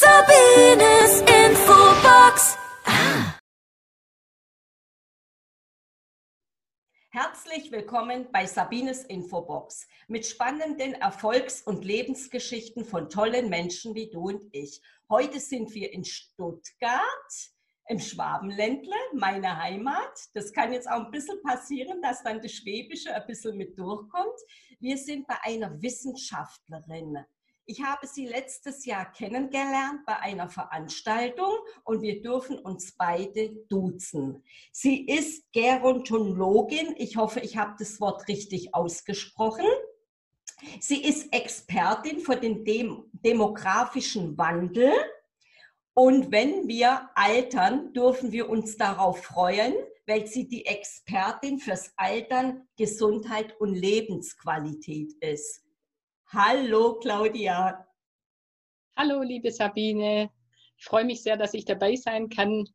Sabines Infobox. Ah. Herzlich willkommen bei Sabines Infobox mit spannenden Erfolgs- und Lebensgeschichten von tollen Menschen wie du und ich. Heute sind wir in Stuttgart im Schwabenländle, meine Heimat. Das kann jetzt auch ein bisschen passieren, dass dann das Schwäbische ein bisschen mit durchkommt. Wir sind bei einer Wissenschaftlerin. Ich habe sie letztes Jahr kennengelernt bei einer Veranstaltung und wir dürfen uns beide duzen. Sie ist Gerontologin. Ich hoffe, ich habe das Wort richtig ausgesprochen. Sie ist Expertin für den Dem demografischen Wandel. Und wenn wir altern, dürfen wir uns darauf freuen, weil sie die Expertin fürs Altern, Gesundheit und Lebensqualität ist. Hallo Claudia. Hallo liebe Sabine. Ich freue mich sehr, dass ich dabei sein kann.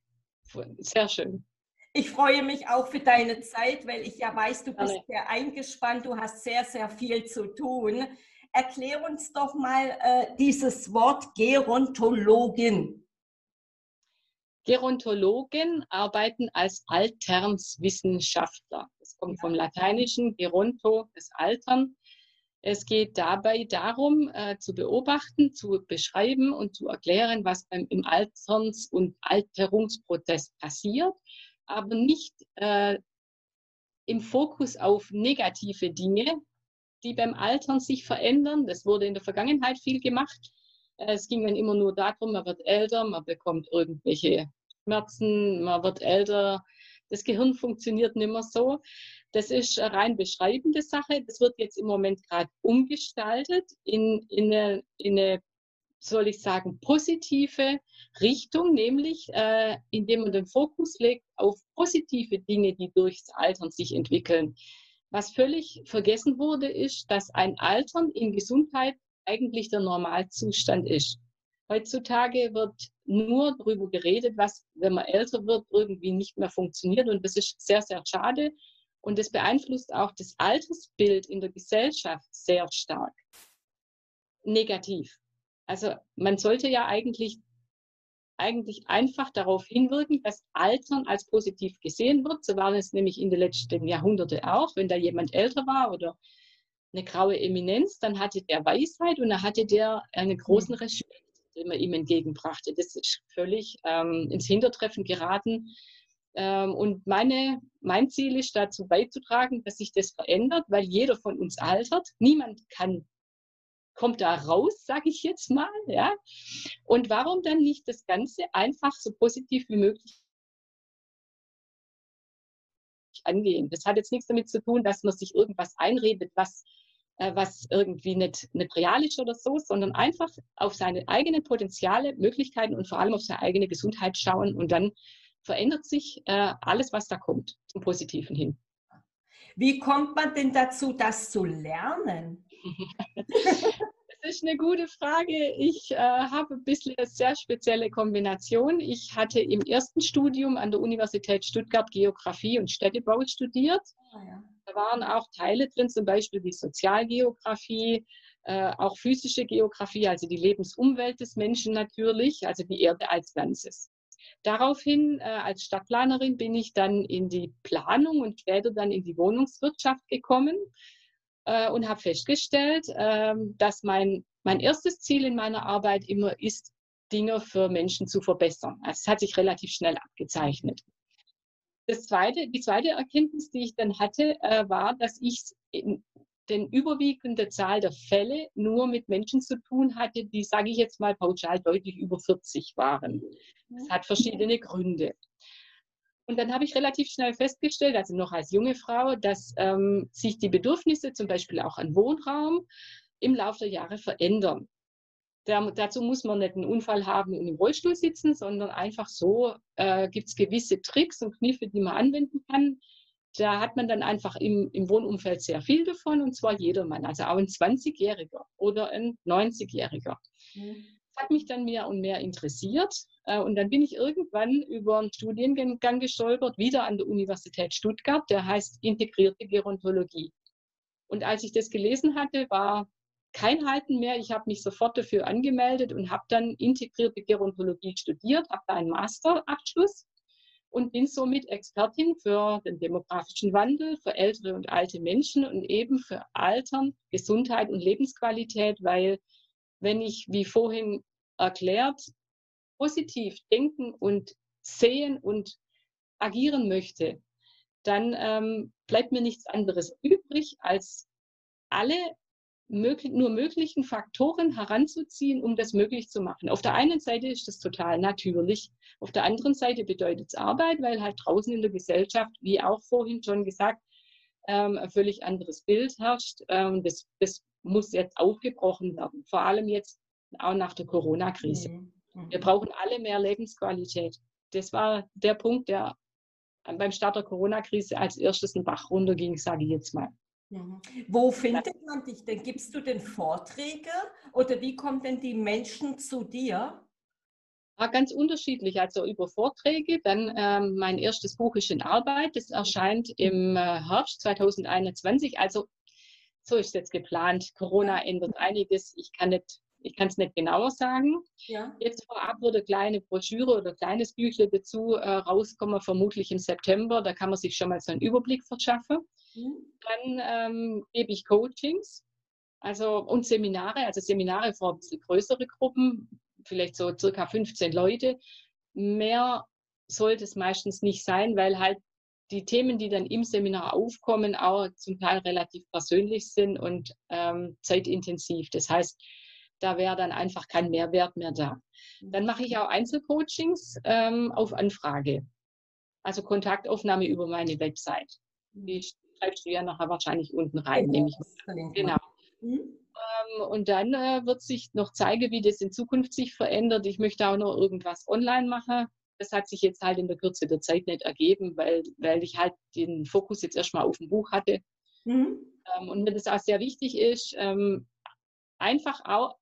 Sehr schön. Ich freue mich auch für deine Zeit, weil ich ja weiß, du bist sehr eingespannt, du hast sehr, sehr viel zu tun. Erklär uns doch mal äh, dieses Wort Gerontologin. Gerontologen arbeiten als Alternswissenschaftler. Das kommt vom Lateinischen Geronto, das Altern. Es geht dabei darum, äh, zu beobachten, zu beschreiben und zu erklären, was beim, im Alterns- und Alterungsprozess passiert, aber nicht äh, im Fokus auf negative Dinge, die beim Altern sich verändern. Das wurde in der Vergangenheit viel gemacht. Äh, es ging dann immer nur darum, man wird älter, man bekommt irgendwelche Schmerzen, man wird älter, das Gehirn funktioniert nicht mehr so. Das ist eine rein beschreibende Sache. Das wird jetzt im Moment gerade umgestaltet in, in, eine, in eine, soll ich sagen, positive Richtung, nämlich äh, indem man den Fokus legt auf positive Dinge, die durchs Altern sich entwickeln. Was völlig vergessen wurde, ist, dass ein Altern in Gesundheit eigentlich der Normalzustand ist. Heutzutage wird nur darüber geredet, was, wenn man älter wird, irgendwie nicht mehr funktioniert. Und das ist sehr, sehr schade. Und das beeinflusst auch das Altersbild in der Gesellschaft sehr stark. Negativ. Also man sollte ja eigentlich, eigentlich einfach darauf hinwirken, dass Altern als positiv gesehen wird. So war es nämlich in den letzten Jahrhunderten auch. Wenn da jemand älter war oder eine graue Eminenz, dann hatte der Weisheit und dann hatte der einen großen mhm. Respekt, man ihm entgegenbrachte. Das ist völlig ähm, ins Hintertreffen geraten ähm, und meine, mein Ziel ist dazu beizutragen, dass sich das verändert, weil jeder von uns altert. Niemand kann, kommt da raus, sage ich jetzt mal. Ja? Und warum dann nicht das Ganze einfach so positiv wie möglich angehen? Das hat jetzt nichts damit zu tun, dass man sich irgendwas einredet, was was irgendwie nicht, nicht real ist oder so, sondern einfach auf seine eigenen Potenziale, Möglichkeiten und vor allem auf seine eigene Gesundheit schauen und dann verändert sich äh, alles, was da kommt, zum Positiven hin. Wie kommt man denn dazu, das zu lernen? Das ist eine gute Frage. Ich äh, habe ein bisschen eine sehr spezielle Kombination. Ich hatte im ersten Studium an der Universität Stuttgart Geografie und Städtebau studiert. Oh, ja. Da waren auch Teile drin, zum Beispiel die Sozialgeografie, äh, auch physische Geografie, also die Lebensumwelt des Menschen natürlich, also die Erde als Ganzes. Daraufhin äh, als Stadtplanerin bin ich dann in die Planung und später dann in die Wohnungswirtschaft gekommen äh, und habe festgestellt, äh, dass mein, mein erstes Ziel in meiner Arbeit immer ist, Dinge für Menschen zu verbessern. Also es hat sich relativ schnell abgezeichnet. Das zweite, die zweite Erkenntnis, die ich dann hatte, äh, war, dass ich in, den überwiegende Zahl der Fälle nur mit Menschen zu tun hatte, die, sage ich jetzt mal pauschal, deutlich über 40 waren. Das hat verschiedene Gründe. Und dann habe ich relativ schnell festgestellt, also noch als junge Frau, dass ähm, sich die Bedürfnisse zum Beispiel auch an Wohnraum im Laufe der Jahre verändern. Da, dazu muss man nicht einen Unfall haben und im Rollstuhl sitzen, sondern einfach so äh, gibt es gewisse Tricks und Kniffe, die man anwenden kann, da hat man dann einfach im, im Wohnumfeld sehr viel davon und zwar jedermann, also auch ein 20-Jähriger oder ein 90-Jähriger. Mhm. Das hat mich dann mehr und mehr interessiert und dann bin ich irgendwann über einen Studiengang gestolpert, wieder an der Universität Stuttgart, der heißt Integrierte Gerontologie. Und als ich das gelesen hatte, war kein Halten mehr. Ich habe mich sofort dafür angemeldet und habe dann integrierte Gerontologie studiert, habe da einen Masterabschluss und bin somit Expertin für den demografischen Wandel, für ältere und alte Menschen und eben für Altern, Gesundheit und Lebensqualität, weil wenn ich, wie vorhin erklärt, positiv denken und sehen und agieren möchte, dann ähm, bleibt mir nichts anderes übrig, als alle möglich, nur möglichen Faktoren heranzuziehen, um das möglich zu machen. Auf der einen Seite ist das total natürlich, auf der anderen Seite bedeutet es Arbeit, weil halt draußen in der Gesellschaft, wie auch vorhin schon gesagt, ähm, ein völlig anderes Bild herrscht. Ähm, das, das muss jetzt aufgebrochen werden, vor allem jetzt auch nach der Corona-Krise. Mhm. Mhm. Wir brauchen alle mehr Lebensqualität. Das war der Punkt, der beim Start der Corona-Krise als erstes einen Bach runterging, sage ich jetzt mal. Mhm. Wo findet man dich denn? Gibst du denn Vorträge oder wie kommen denn die Menschen zu dir? Ja, ganz unterschiedlich, also über Vorträge. Dann ähm, mein erstes Buch ist in Arbeit. Das erscheint im äh, Herbst 2021. Also so ist es jetzt geplant. Corona ändert einiges. Ich kann nicht ich kann es nicht genauer sagen. Ja. Jetzt vorab wird eine kleine Broschüre oder ein kleines Büchle dazu äh, rauskommen, vermutlich im September. Da kann man sich schon mal so einen Überblick verschaffen. Mhm. Dann ähm, gebe ich Coachings also, und Seminare, also Seminare für ein bisschen größere Gruppen, vielleicht so circa 15 Leute. Mehr sollte es meistens nicht sein, weil halt die Themen, die dann im Seminar aufkommen, auch zum Teil relativ persönlich sind und ähm, zeitintensiv. Das heißt, da wäre dann einfach kein Mehrwert mehr da. Dann mache ich auch Einzelcoachings ähm, auf Anfrage. Also Kontaktaufnahme über meine Website. Die schreibst du ja nachher wahrscheinlich unten rein, genau. nämlich. Genau. Mhm. Ähm, und dann äh, wird sich noch zeigen, wie das in Zukunft sich verändert. Ich möchte auch noch irgendwas online machen. Das hat sich jetzt halt in der Kürze der Zeit nicht ergeben, weil, weil ich halt den Fokus jetzt erstmal auf dem Buch hatte. Mhm. Ähm, und mir das auch sehr wichtig ist, ähm, einfach auch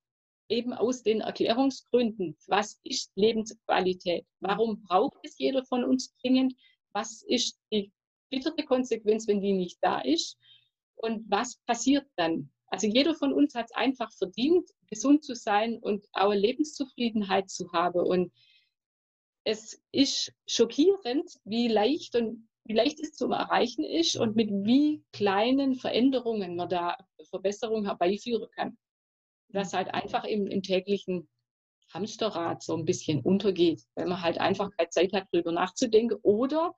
eben aus den Erklärungsgründen. Was ist Lebensqualität? Warum braucht es jeder von uns dringend? Was ist die bittere Konsequenz, wenn die nicht da ist? Und was passiert dann? Also jeder von uns hat es einfach verdient, gesund zu sein und auch Lebenszufriedenheit zu haben. Und es ist schockierend, wie leicht und wie leicht es zum Erreichen ist und mit wie kleinen Veränderungen man da Verbesserungen herbeiführen kann das halt einfach im, im täglichen Hamsterrad so ein bisschen untergeht, weil man halt einfach keine Zeit hat, darüber nachzudenken oder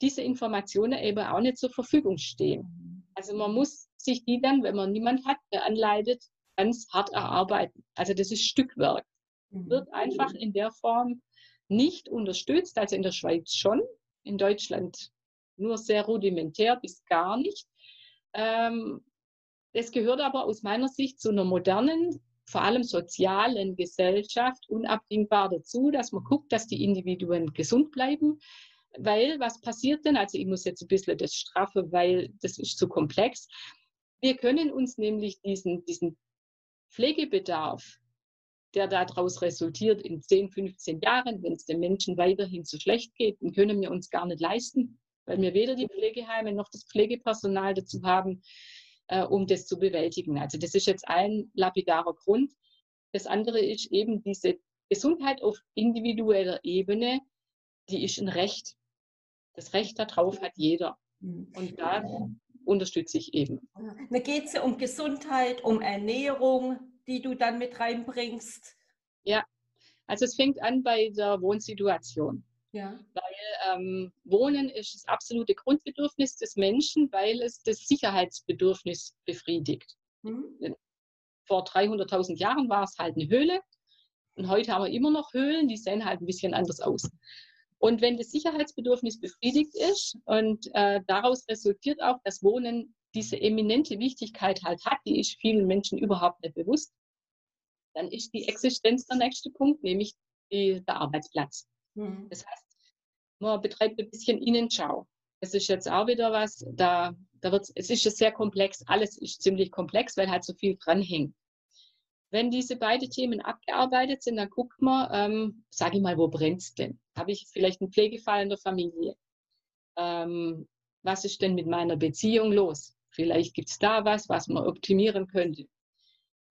diese Informationen eben auch nicht zur Verfügung stehen. Also man muss sich die dann, wenn man niemand hat, der anleitet, ganz hart erarbeiten. Also das ist Stückwerk. Mhm. Wird einfach in der Form nicht unterstützt, also in der Schweiz schon, in Deutschland nur sehr rudimentär bis gar nicht. Ähm, das gehört aber aus meiner Sicht zu einer modernen, vor allem sozialen Gesellschaft unabdingbar dazu, dass man guckt, dass die Individuen gesund bleiben. Weil was passiert denn? Also ich muss jetzt ein bisschen das straffe, weil das ist zu komplex. Wir können uns nämlich diesen, diesen Pflegebedarf, der daraus resultiert in 10, 15 Jahren, wenn es den Menschen weiterhin so schlecht geht, den können wir uns gar nicht leisten, weil wir weder die Pflegeheime noch das Pflegepersonal dazu haben, äh, um das zu bewältigen. Also das ist jetzt ein lapidarer Grund. Das andere ist eben diese Gesundheit auf individueller Ebene, die ist ein Recht. Das Recht darauf hat jeder. Mhm. Und da unterstütze ich eben. Da geht es ja um Gesundheit, um Ernährung, die du dann mit reinbringst. Ja, also es fängt an bei der Wohnsituation. Ja. Weil ähm, Wohnen ist das absolute Grundbedürfnis des Menschen, weil es das Sicherheitsbedürfnis befriedigt. Mhm. Vor 300.000 Jahren war es halt eine Höhle und heute haben wir immer noch Höhlen, die sehen halt ein bisschen anders aus. Und wenn das Sicherheitsbedürfnis befriedigt ist und äh, daraus resultiert auch, dass Wohnen diese eminente Wichtigkeit halt hat, die ist vielen Menschen überhaupt nicht bewusst, dann ist die Existenz der nächste Punkt, nämlich die, der Arbeitsplatz. Mhm. Das heißt, man betreibt ein bisschen Innenschau. Das ist jetzt auch wieder was, da, da wird es ist sehr komplex, alles ist ziemlich komplex, weil halt so viel dranhängt. Wenn diese beiden Themen abgearbeitet sind, dann guckt man, ähm, sage ich mal, wo brennt es denn? Habe ich vielleicht einen Pflegefall in der Familie? Ähm, was ist denn mit meiner Beziehung los? Vielleicht gibt es da was, was man optimieren könnte.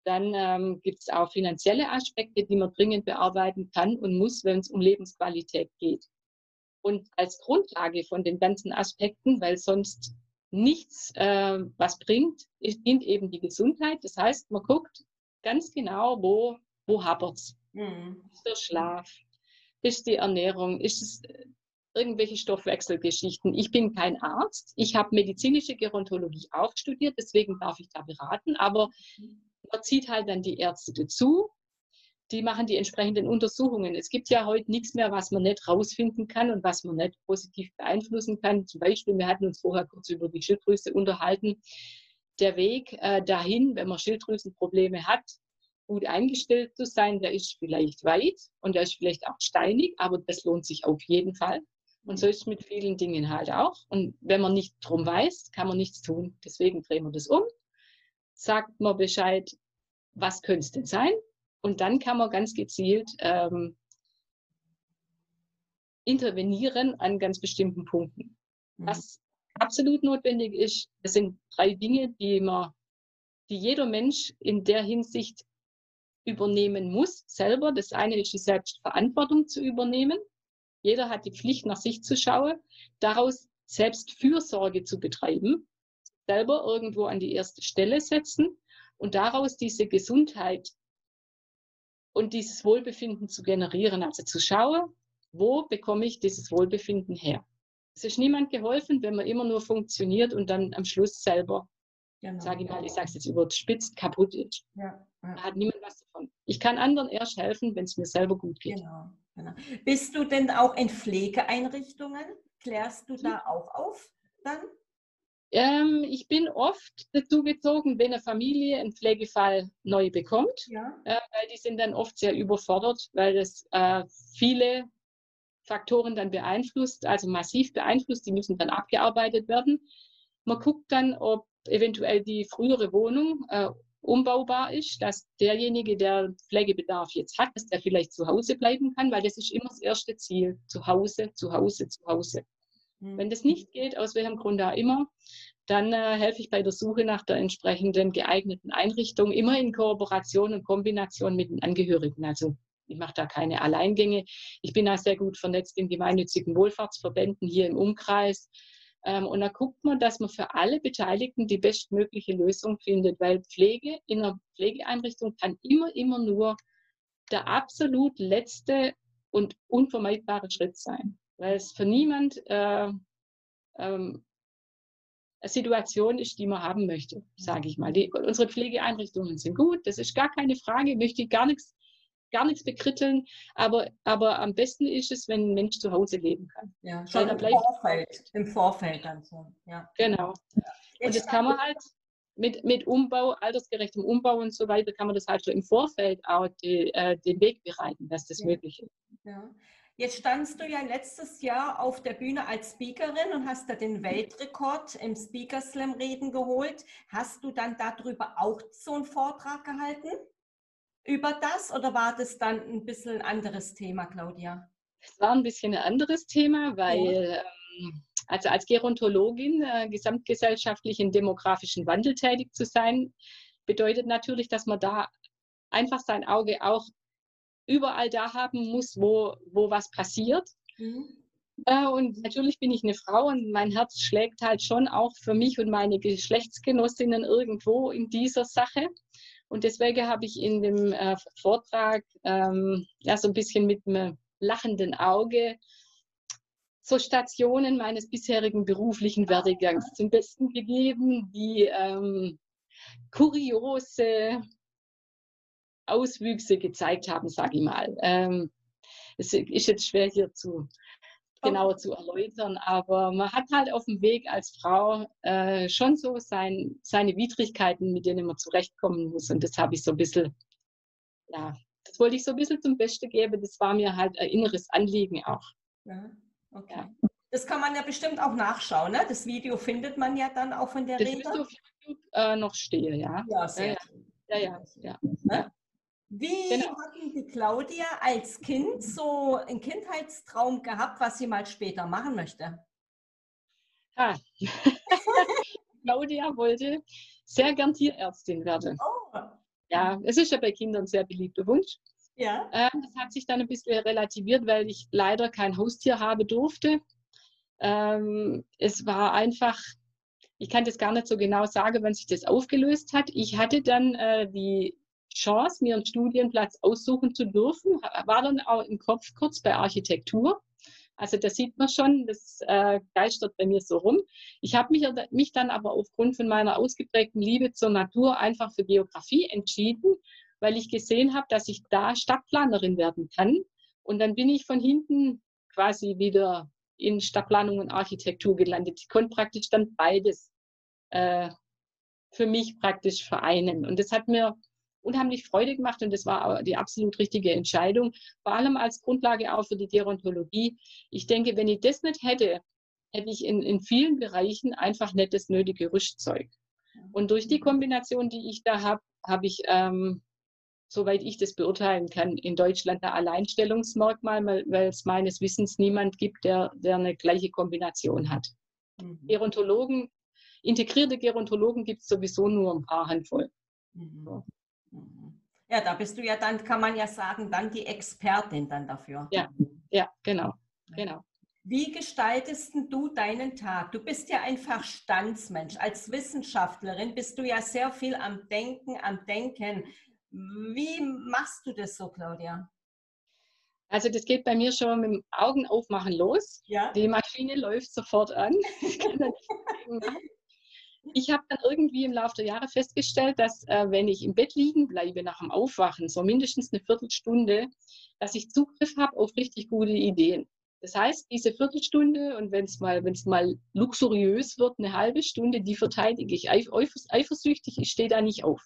Dann ähm, gibt es auch finanzielle Aspekte, die man dringend bearbeiten kann und muss, wenn es um Lebensqualität geht. Und als Grundlage von den ganzen Aspekten, weil sonst nichts äh, was bringt, ist, dient eben die Gesundheit. Das heißt, man guckt ganz genau, wo, wo hapert es. Mhm. Ist der Schlaf? Ist die Ernährung? Ist es äh, irgendwelche Stoffwechselgeschichten? Ich bin kein Arzt. Ich habe medizinische Gerontologie auch studiert, deswegen darf ich da beraten. Aber man zieht halt dann die Ärzte dazu die machen die entsprechenden Untersuchungen. Es gibt ja heute nichts mehr, was man nicht rausfinden kann und was man nicht positiv beeinflussen kann. Zum Beispiel, wir hatten uns vorher kurz über die Schilddrüse unterhalten. Der Weg äh, dahin, wenn man Schilddrüsenprobleme hat, gut eingestellt zu sein, der ist vielleicht weit und der ist vielleicht auch steinig, aber das lohnt sich auf jeden Fall. Und so ist es mit vielen Dingen halt auch. Und wenn man nicht drum weiß, kann man nichts tun. Deswegen drehen wir das um, sagt man Bescheid, was könnte es denn sein? Und dann kann man ganz gezielt ähm, intervenieren an ganz bestimmten Punkten. Mhm. Was absolut notwendig ist, das sind drei Dinge, die man, die jeder Mensch in der Hinsicht übernehmen muss, selber. Das eine ist die Selbstverantwortung zu übernehmen. Jeder hat die Pflicht, nach sich zu schauen, daraus selbst Fürsorge zu betreiben, selber irgendwo an die erste Stelle setzen und daraus diese Gesundheit und dieses Wohlbefinden zu generieren. Also zu schauen, wo bekomme ich dieses Wohlbefinden her. Es ist niemand geholfen, wenn man immer nur funktioniert und dann am Schluss selber, genau. sage ich mal, ich sage es jetzt überspitzt, kaputt ist. Ja, ja. Da hat niemand was davon. Ich kann anderen erst helfen, wenn es mir selber gut geht. Genau, genau. Bist du denn auch in Pflegeeinrichtungen? Klärst du hm. da auch auf dann? Ähm, ich bin oft dazu gezogen, wenn eine Familie einen Pflegefall neu bekommt, ja. äh, weil die sind dann oft sehr überfordert, weil das äh, viele Faktoren dann beeinflusst, also massiv beeinflusst, die müssen dann abgearbeitet werden. Man guckt dann, ob eventuell die frühere Wohnung äh, umbaubar ist, dass derjenige, der Pflegebedarf jetzt hat, dass der vielleicht zu Hause bleiben kann, weil das ist immer das erste Ziel. Zu Hause, zu Hause, zu Hause. Wenn mhm. das nicht geht, aus welchem Grund auch immer, dann äh, helfe ich bei der Suche nach der entsprechenden geeigneten Einrichtung, immer in Kooperation und Kombination mit den Angehörigen. Also ich mache da keine Alleingänge. Ich bin da sehr gut vernetzt in gemeinnützigen Wohlfahrtsverbänden hier im Umkreis. Ähm, und da guckt man, dass man für alle Beteiligten die bestmögliche Lösung findet, weil Pflege in einer Pflegeeinrichtung kann immer, immer nur der absolut letzte und unvermeidbare Schritt sein weil es für niemand äh, ähm, eine Situation ist, die man haben möchte, sage ich mal. Die, unsere Pflegeeinrichtungen sind gut, das ist gar keine Frage, möchte ich gar nichts gar nichts bekritteln, aber, aber am besten ist es, wenn ein Mensch zu Hause leben kann. Ja, schon im Vorfeld, im Vorfeld dann so. Ja. Genau. Ja. Und das kann man halt mit, mit Umbau, altersgerechtem Umbau und so weiter, kann man das halt schon im Vorfeld auch die, äh, den Weg bereiten, dass das ja. möglich ist. Ja. Jetzt standst du ja letztes Jahr auf der Bühne als Speakerin und hast da den Weltrekord im Speaker Slam Reden geholt. Hast du dann darüber auch so einen Vortrag gehalten? Über das oder war das dann ein bisschen ein anderes Thema, Claudia? Es war ein bisschen ein anderes Thema, weil ähm, also als Gerontologin äh, gesamtgesellschaftlich in demografischen Wandel tätig zu sein, bedeutet natürlich, dass man da einfach sein Auge auch überall da haben muss, wo, wo was passiert. Mhm. Äh, und natürlich bin ich eine Frau und mein Herz schlägt halt schon auch für mich und meine Geschlechtsgenossinnen irgendwo in dieser Sache. Und deswegen habe ich in dem äh, Vortrag ähm, ja so ein bisschen mit einem lachenden Auge so Stationen meines bisherigen beruflichen Werdegangs zum Besten gegeben, die ähm, kuriose Auswüchse gezeigt haben, sage ich mal. Ähm, es ist jetzt schwer hier zu genauer zu erläutern, aber man hat halt auf dem Weg als Frau äh, schon so sein, seine Widrigkeiten, mit denen man zurechtkommen muss. Und das habe ich so ein bisschen, ja, das wollte ich so ein bisschen zum Besten geben. Das war mir halt ein inneres Anliegen auch. Ja, okay. Ja. Das kann man ja bestimmt auch nachschauen, ne? Das Video findet man ja dann auch von der das Rede. Das auf YouTube äh, noch stehe, ja. Ja, sehr ja, ja. ja, ja, ja. Wie genau. hatten die Claudia als Kind so einen Kindheitstraum gehabt, was sie mal später machen möchte? Ah. Claudia wollte sehr gern Tierärztin werden. Oh. ja, es ist ja bei Kindern ein sehr beliebter Wunsch. Ja. Ähm, das hat sich dann ein bisschen relativiert, weil ich leider kein Haustier haben durfte. Ähm, es war einfach, ich kann das gar nicht so genau sagen, wann sich das aufgelöst hat. Ich hatte dann äh, die Chance, mir einen Studienplatz aussuchen zu dürfen, war dann auch im Kopf kurz bei Architektur. Also das sieht man schon, das äh, geistert bei mir so rum. Ich habe mich, mich dann aber aufgrund von meiner ausgeprägten Liebe zur Natur einfach für Geografie entschieden, weil ich gesehen habe, dass ich da Stadtplanerin werden kann. Und dann bin ich von hinten quasi wieder in Stadtplanung und Architektur gelandet. Ich konnte praktisch dann beides äh, für mich praktisch vereinen. Und das hat mir unheimlich Freude gemacht und das war die absolut richtige Entscheidung, vor allem als Grundlage auch für die Gerontologie. Ich denke, wenn ich das nicht hätte, hätte ich in, in vielen Bereichen einfach nicht das nötige Rüstzeug. Und durch die Kombination, die ich da habe, habe ich, ähm, soweit ich das beurteilen kann, in Deutschland ein Alleinstellungsmerkmal, weil es meines Wissens niemand gibt, der, der eine gleiche Kombination hat. Mhm. Gerontologen, integrierte Gerontologen gibt es sowieso nur ein paar Handvoll. Mhm. So. Ja, da bist du ja dann, kann man ja sagen, dann die Expertin dann dafür. Ja, ja, genau, genau. Wie gestaltest du deinen Tag? Du bist ja ein Verstandsmensch. Als Wissenschaftlerin bist du ja sehr viel am Denken, am Denken. Wie machst du das so, Claudia? Also das geht bei mir schon mit dem Augen aufmachen los. Ja. Die Maschine läuft sofort an. ich habe dann irgendwie im Laufe der Jahre festgestellt, dass äh, wenn ich im Bett liegen bleibe nach dem Aufwachen, so mindestens eine Viertelstunde, dass ich Zugriff habe auf richtig gute Ideen. Das heißt, diese Viertelstunde und wenn es mal, mal luxuriös wird, eine halbe Stunde, die verteidige ich eifersüchtig, ich stehe da nicht auf.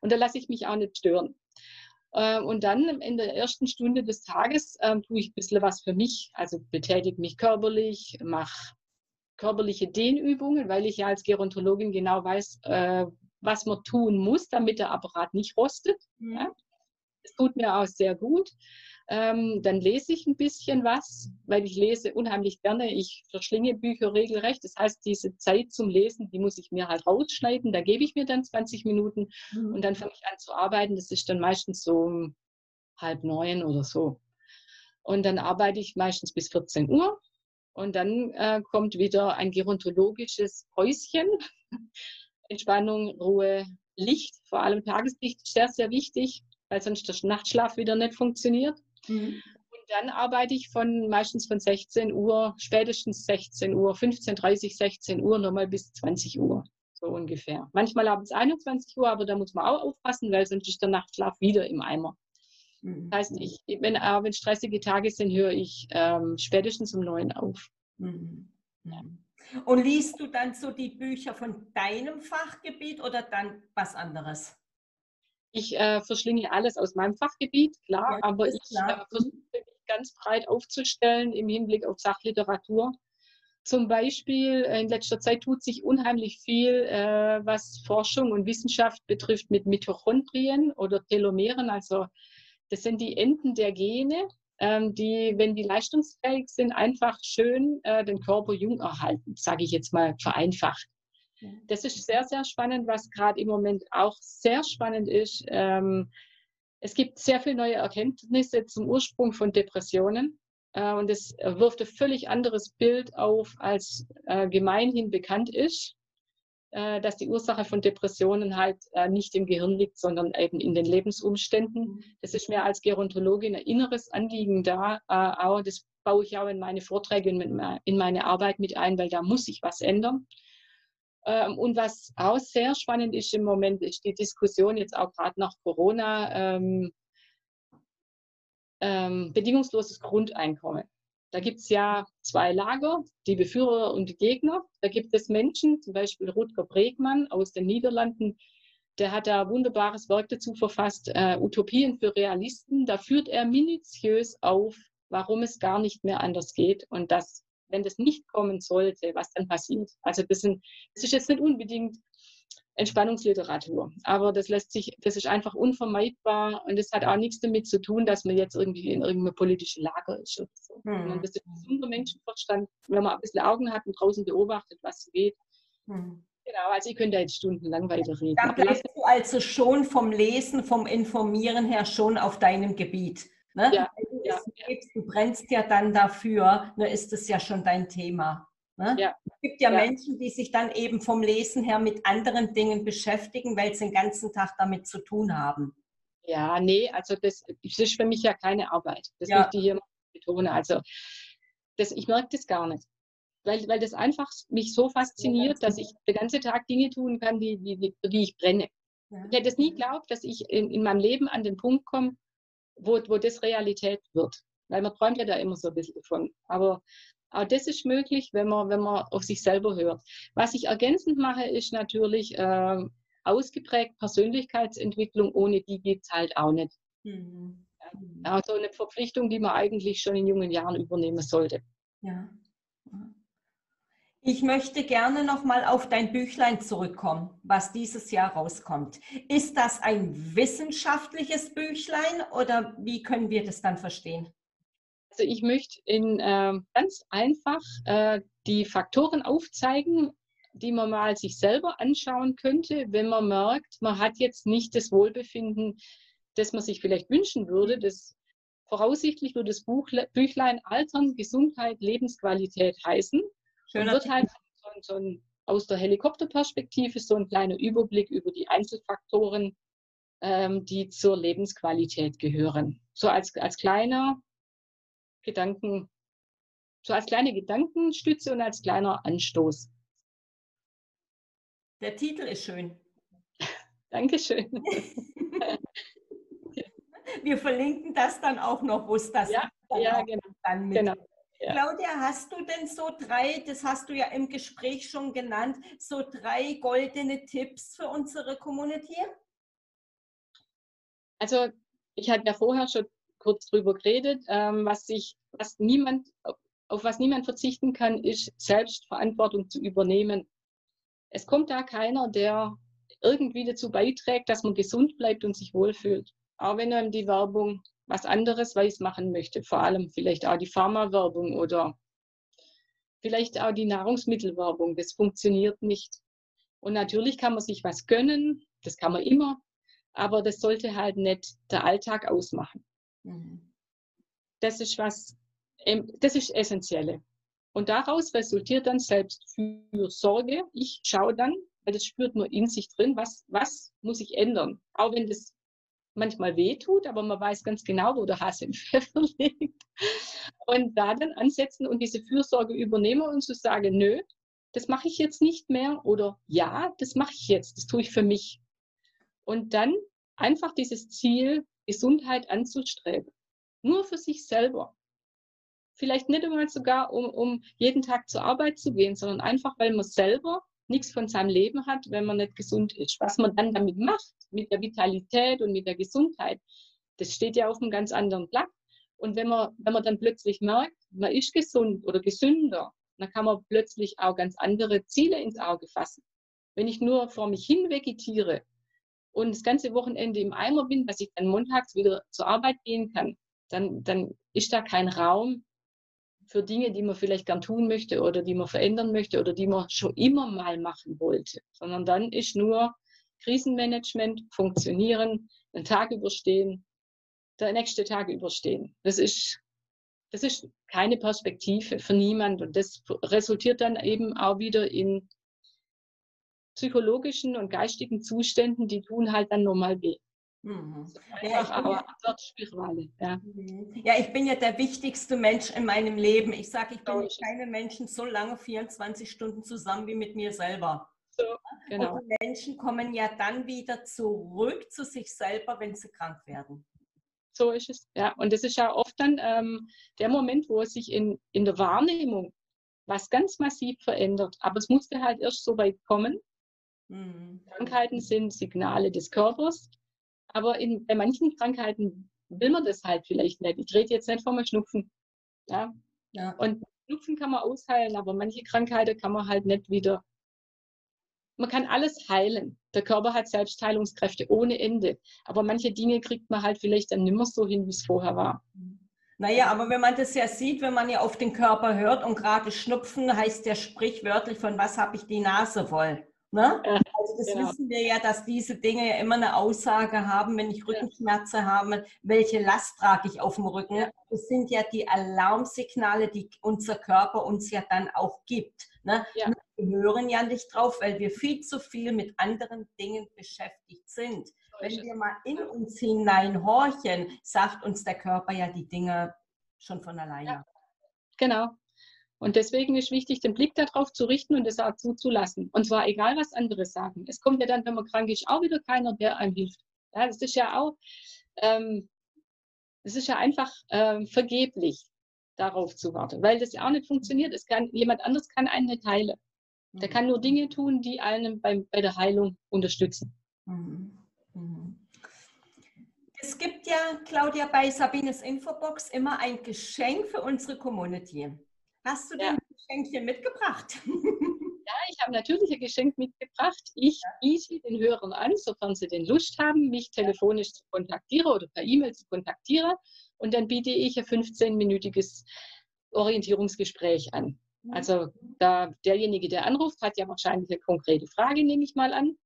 Und da lasse ich mich auch nicht stören. Äh, und dann in der ersten Stunde des Tages äh, tue ich ein bisschen was für mich, also betätige mich körperlich, mache körperliche Dehnübungen, weil ich ja als Gerontologin genau weiß, äh, was man tun muss, damit der Apparat nicht rostet. Mhm. Ja? Das tut mir auch sehr gut. Ähm, dann lese ich ein bisschen was, weil ich lese unheimlich gerne. Ich verschlinge Bücher regelrecht. Das heißt, diese Zeit zum Lesen, die muss ich mir halt rausschneiden. Da gebe ich mir dann 20 Minuten mhm. und dann fange ich an zu arbeiten. Das ist dann meistens so um halb neun oder so. Und dann arbeite ich meistens bis 14 Uhr. Und dann äh, kommt wieder ein gerontologisches Häuschen. Entspannung, Ruhe, Licht, vor allem Tageslicht, sehr, sehr wichtig, weil sonst der Nachtschlaf wieder nicht funktioniert. Mhm. Und dann arbeite ich von meistens von 16 Uhr, spätestens 16 Uhr, 15.30 16 Uhr, nochmal bis 20 Uhr, so ungefähr. Manchmal abends 21 Uhr, aber da muss man auch aufpassen, weil sonst ist der Nachtschlaf wieder im Eimer. Mhm. Das heißt, ich, wenn, äh, wenn stressige Tage sind, höre ich ähm, spätestens um neun auf. Mhm. mhm. Und liest du dann so die Bücher von deinem Fachgebiet oder dann was anderes? Ich äh, verschlinge alles aus meinem Fachgebiet, klar, ja, aber ich äh, versuche mich ganz breit aufzustellen im Hinblick auf Sachliteratur. Zum Beispiel äh, in letzter Zeit tut sich unheimlich viel, äh, was Forschung und Wissenschaft betrifft mit Mitochondrien oder Telomeren, also das sind die Enden der Gene, ähm, die, wenn die leistungsfähig sind, einfach schön äh, den Körper jung erhalten, sage ich jetzt mal vereinfacht. Das ist sehr, sehr spannend, was gerade im Moment auch sehr spannend ist. Ähm, es gibt sehr viele neue Erkenntnisse zum Ursprung von Depressionen. Äh, und es wirft ein völlig anderes Bild auf, als äh, gemeinhin bekannt ist. Äh, dass die Ursache von Depressionen halt äh, nicht im Gehirn liegt, sondern eben in den Lebensumständen. Das ist mir als Gerontologin ein inneres Anliegen da. Äh, auch das baue ich auch in meine Vorträge und in meine Arbeit mit ein, weil da muss sich was ändern. Ähm, und was auch sehr spannend ist im Moment, ist die Diskussion jetzt auch gerade nach Corona, ähm, ähm, bedingungsloses Grundeinkommen. Da gibt es ja zwei Lager, die Befürworter und die Gegner. Da gibt es Menschen, zum Beispiel Rutger Bregmann aus den Niederlanden, der hat da wunderbares Werk dazu verfasst, äh, Utopien für Realisten. Da führt er minutiös auf, warum es gar nicht mehr anders geht und dass, wenn das nicht kommen sollte, was dann passiert. Also das, sind, das ist jetzt nicht unbedingt Entspannungsliteratur. Aber das lässt sich, das ist einfach unvermeidbar und das hat auch nichts damit zu tun, dass man jetzt irgendwie in irgendeinem politischen Lager ist oder so. Mhm. Das ist gesunder Menschenverstand, wenn man ein bisschen Augen hat und draußen beobachtet, was geht. Mhm. Genau, also ich könnte jetzt stundenlang weiterreden. Dann bleibst du also schon vom Lesen, vom Informieren her schon auf deinem Gebiet. Ne? Ja, Wenn du, ja, lebst, du brennst ja dann dafür, ne, ist es ja schon dein Thema. Ne? Ja, Es gibt ja, ja. Menschen, die sich dann eben vom Lesen her mit anderen Dingen beschäftigen, weil sie den ganzen Tag damit zu tun haben. ja, nee, also das, das ist für mich ja keine Arbeit. Das Ja. möchte ich hier mal betonen. Also das, ich merke das gar nicht. Weil, weil das einfach mich so fasziniert, dass ich den ganzen Tag Dinge tun kann, die, die, die, für die ich brenne. Ja. Ich hätte es nie geglaubt, dass ich in, in meinem Leben an den Punkt komme, wo, wo das Realität wird. Weil man träumt ja da immer so ein bisschen davon. Aber auch das ist möglich, wenn man, wenn man auf sich selber hört. Was ich ergänzend mache, ist natürlich ähm, ausgeprägt Persönlichkeitsentwicklung. Ohne die geht es halt auch nicht. Mhm. Also eine Verpflichtung, die man eigentlich schon in jungen Jahren übernehmen sollte. Ja. Ich möchte gerne noch mal auf dein Büchlein zurückkommen, was dieses Jahr rauskommt. Ist das ein wissenschaftliches Büchlein oder wie können wir das dann verstehen? Also ich möchte in äh, ganz einfach äh, die Faktoren aufzeigen, die man mal sich selber anschauen könnte, wenn man merkt, man hat jetzt nicht das Wohlbefinden, das man sich vielleicht wünschen würde. Das voraussichtlich wird das Buchle, Büchlein Altern, Gesundheit, Lebensqualität heißen. Und Schöner wird halt so, so aus der Helikopterperspektive so ein kleiner Überblick über die Einzelfaktoren, ähm, die zur Lebensqualität gehören. So als, als kleiner Gedanken, so als kleine Gedankenstütze und als kleiner Anstoß. Der Titel ist schön. Dankeschön. Wir verlinken das dann auch noch, wo es das Ja, dann, ja, genau. dann mit genau. ja. Claudia, hast du denn so drei, das hast du ja im Gespräch schon genannt, so drei goldene Tipps für unsere Community? Also ich hatte ja vorher schon kurz drüber geredet, ähm, was sich, was niemand, auf, was niemand verzichten kann, ist Selbstverantwortung zu übernehmen. Es kommt da keiner, der irgendwie dazu beiträgt, dass man gesund bleibt und sich wohlfühlt. Auch wenn einem die Werbung was anderes weiß machen möchte, vor allem vielleicht auch die Pharmawerbung oder vielleicht auch die Nahrungsmittelwerbung, das funktioniert nicht. Und natürlich kann man sich was gönnen, das kann man immer, aber das sollte halt nicht der Alltag ausmachen. Mhm. Das ist was, das ist Essentielle. Und daraus resultiert dann Selbstfürsorge. Ich schaue dann, weil das spürt man in sich drin, was, was muss ich ändern? Auch wenn das manchmal weh tut, aber man weiß ganz genau, wo der Hase im Pfeffer liegt. Und da dann ansetzen und diese Fürsorge übernehmen und zu sagen, nö, das mache ich jetzt nicht mehr oder ja, das mache ich jetzt, das tue ich für mich. Und dann einfach dieses Ziel, Gesundheit anzustreben. Nur für sich selber. Vielleicht nicht einmal sogar, um, um jeden Tag zur Arbeit zu gehen, sondern einfach, weil man selber nichts von seinem Leben hat, wenn man nicht gesund ist. Was man dann damit macht, mit der Vitalität und mit der Gesundheit, das steht ja auf einem ganz anderen Blatt. Und wenn man, wenn man dann plötzlich merkt, man ist gesund oder gesünder, dann kann man plötzlich auch ganz andere Ziele ins Auge fassen. Wenn ich nur vor mich hin vegetiere und das ganze Wochenende im Eimer bin, dass ich dann montags wieder zur Arbeit gehen kann, dann, dann ist da kein Raum für Dinge, die man vielleicht gern tun möchte oder die man verändern möchte oder die man schon immer mal machen wollte, sondern dann ist nur Krisenmanagement, funktionieren, einen Tag überstehen, der nächste Tag überstehen. Das ist, das ist keine Perspektive für niemand und das resultiert dann eben auch wieder in psychologischen und geistigen Zuständen, die tun halt dann nochmal weh. Mhm. Ja, Einfach ich bin aber ja- Abwärtsspirale. Ja. Mhm. Ja, ich bin ja der wichtigste Mensch in meinem Leben. Ich sage, ich bin mit keinem Menschen so lange 24 Stunden zusammen wie mit mir selber. So, genau. Und die Menschen kommen ja dann wieder zurück zu sich selber, wenn sie krank werden. So ist es. Ja, und das ist ja oft dann ähm, der Moment, wo es sich in, in der Wahrnehmung was ganz massiv verändert. Aber es musste halt erst so weit kommen. Mhm. Krankheiten sind Signale des Körpers. Aber in, bei manchen Krankheiten will man das halt vielleicht nicht. Ich rede jetzt nicht vom Schnupfen. Ja? Ja. Und Schnupfen kann man ausheilen, aber manche Krankheiten kann man halt nicht wieder. Man kann alles heilen. Der Körper hat Selbstheilungskräfte ohne Ende. Aber manche Dinge kriegt man halt vielleicht dann nicht mehr so hin, wie es vorher war. Naja, aber wenn man das ja sieht, wenn man ja auf den Körper hört und gerade Schnupfen heißt ja sprichwörtlich, von was habe ich die Nase voll. Ne? Also das genau. wissen wir ja, dass diese Dinge ja immer eine Aussage haben, wenn ich Rückenschmerzen ja. habe, welche Last trage ich auf dem Rücken. Ja. Das sind ja die Alarmsignale, die unser Körper uns ja dann auch gibt. Ne? Wir hören ja nicht drauf, weil wir viel zu viel mit anderen Dingen beschäftigt sind. Wenn wir mal in uns hineinhorchen, sagt uns der Körper ja die Dinge schon von alleine. Ja. Genau. Und deswegen ist wichtig, den Blick darauf zu richten und es auch zuzulassen. Und zwar egal, was andere sagen. Es kommt ja dann, wenn man krank ist, auch wieder keiner, der einem hilft. Ja, das ist ja auch, ähm, das ist ja einfach ähm, vergeblich, darauf zu warten, weil das ja auch nicht funktioniert. Es kann, jemand anderes kann einen nicht heilen. Der kann nur Dinge tun, die einen beim, bei der Heilung unterstützen. Mhm. Mhm. Es gibt ja, Claudia, bei Sabines Infobox immer ein Geschenk für unsere Community. Hast du denn Geschenkchen mitgebracht? Ja, ich habe natürlich ein Geschenk mitgebracht. Ich biete den Hörern an, sofern sie den Lust haben, mich telefonisch zu kontaktieren oder per E-Mail zu kontaktieren. Und dann biete ich ein 15-minütiges Orientierungsgespräch an. Mhm. Also da derjenige, der anruft, hat ja wahrscheinlich eine konkrete Frage, nehme ich mal an.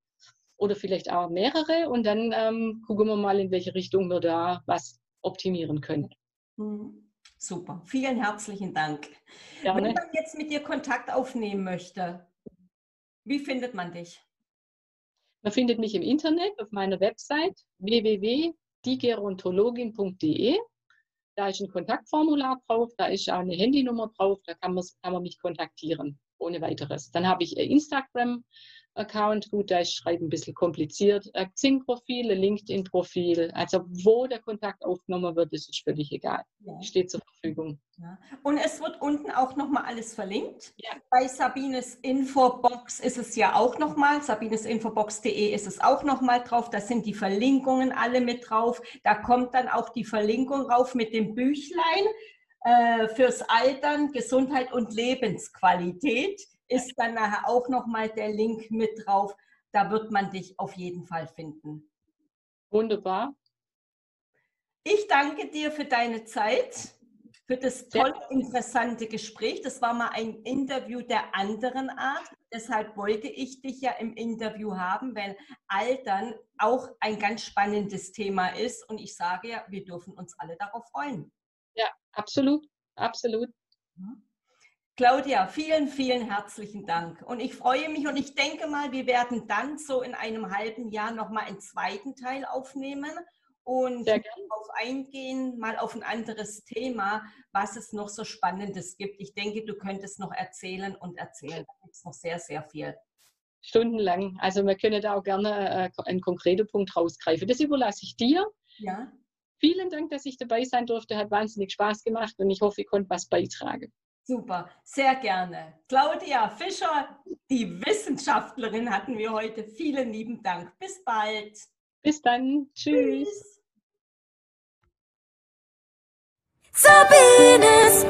Oder vielleicht auch mehrere. Und dann ähm, gucken wir mal, in welche Richtung wir da was optimieren können. Mhm. Super, vielen herzlichen Dank. Gerne. Wenn man jetzt mit dir Kontakt aufnehmen möchte, wie findet man dich? Man findet mich im Internet auf meiner Website www.digerontologin.de. Da ist ein Kontaktformular drauf, da ist auch eine Handynummer drauf, da kann man, kann man mich kontaktieren ohne weiteres. Dann habe ich Instagram Account. Gut, da ist Schreiben ein bisschen kompliziert. Xing-Profil, LinkedIn-Profil. Also wo der Kontakt aufgenommen wird, ist es völlig egal. Ja. Steht zur Verfügung. Ja. Und es wird unten auch nochmal alles verlinkt. Ja. Bei Sabines Infobox ist es ja auch nochmal. Sabinesinfobox.de ist es auch nochmal drauf. Da sind die Verlinkungen alle mit drauf. Da kommt dann auch die Verlinkung rauf mit dem Büchlein äh, fürs Altern, Gesundheit und Lebensqualität ist dann nachher auch nochmal der Link mit drauf. Da wird man dich auf jeden Fall finden. Wunderbar. Ich danke dir für deine Zeit, für das tolle, interessante Gespräch. Das war mal ein Interview der anderen Art. Deshalb wollte ich dich ja im Interview haben, weil Altern auch ein ganz spannendes Thema ist. Und ich sage ja, wir dürfen uns alle darauf freuen. Ja, absolut, absolut. Claudia, vielen, vielen herzlichen Dank. Und ich freue mich und ich denke mal, wir werden dann so in einem halben Jahr nochmal einen zweiten Teil aufnehmen und darauf eingehen, mal auf ein anderes Thema, was es noch so Spannendes gibt. Ich denke, du könntest noch erzählen und erzählen. Da gibt es noch sehr, sehr viel. Stundenlang. Also wir können da auch gerne äh, einen konkreten Punkt rausgreifen. Das überlasse ich dir. Ja. Vielen Dank, dass ich dabei sein durfte. Hat wahnsinnig Spaß gemacht und ich hoffe, ich konnte was beitragen. Super, sehr gerne. Claudia Fischer, die Wissenschaftlerin, hatten wir heute. Vielen lieben Dank. Bis bald. Bis dann. Tschüss. Sabines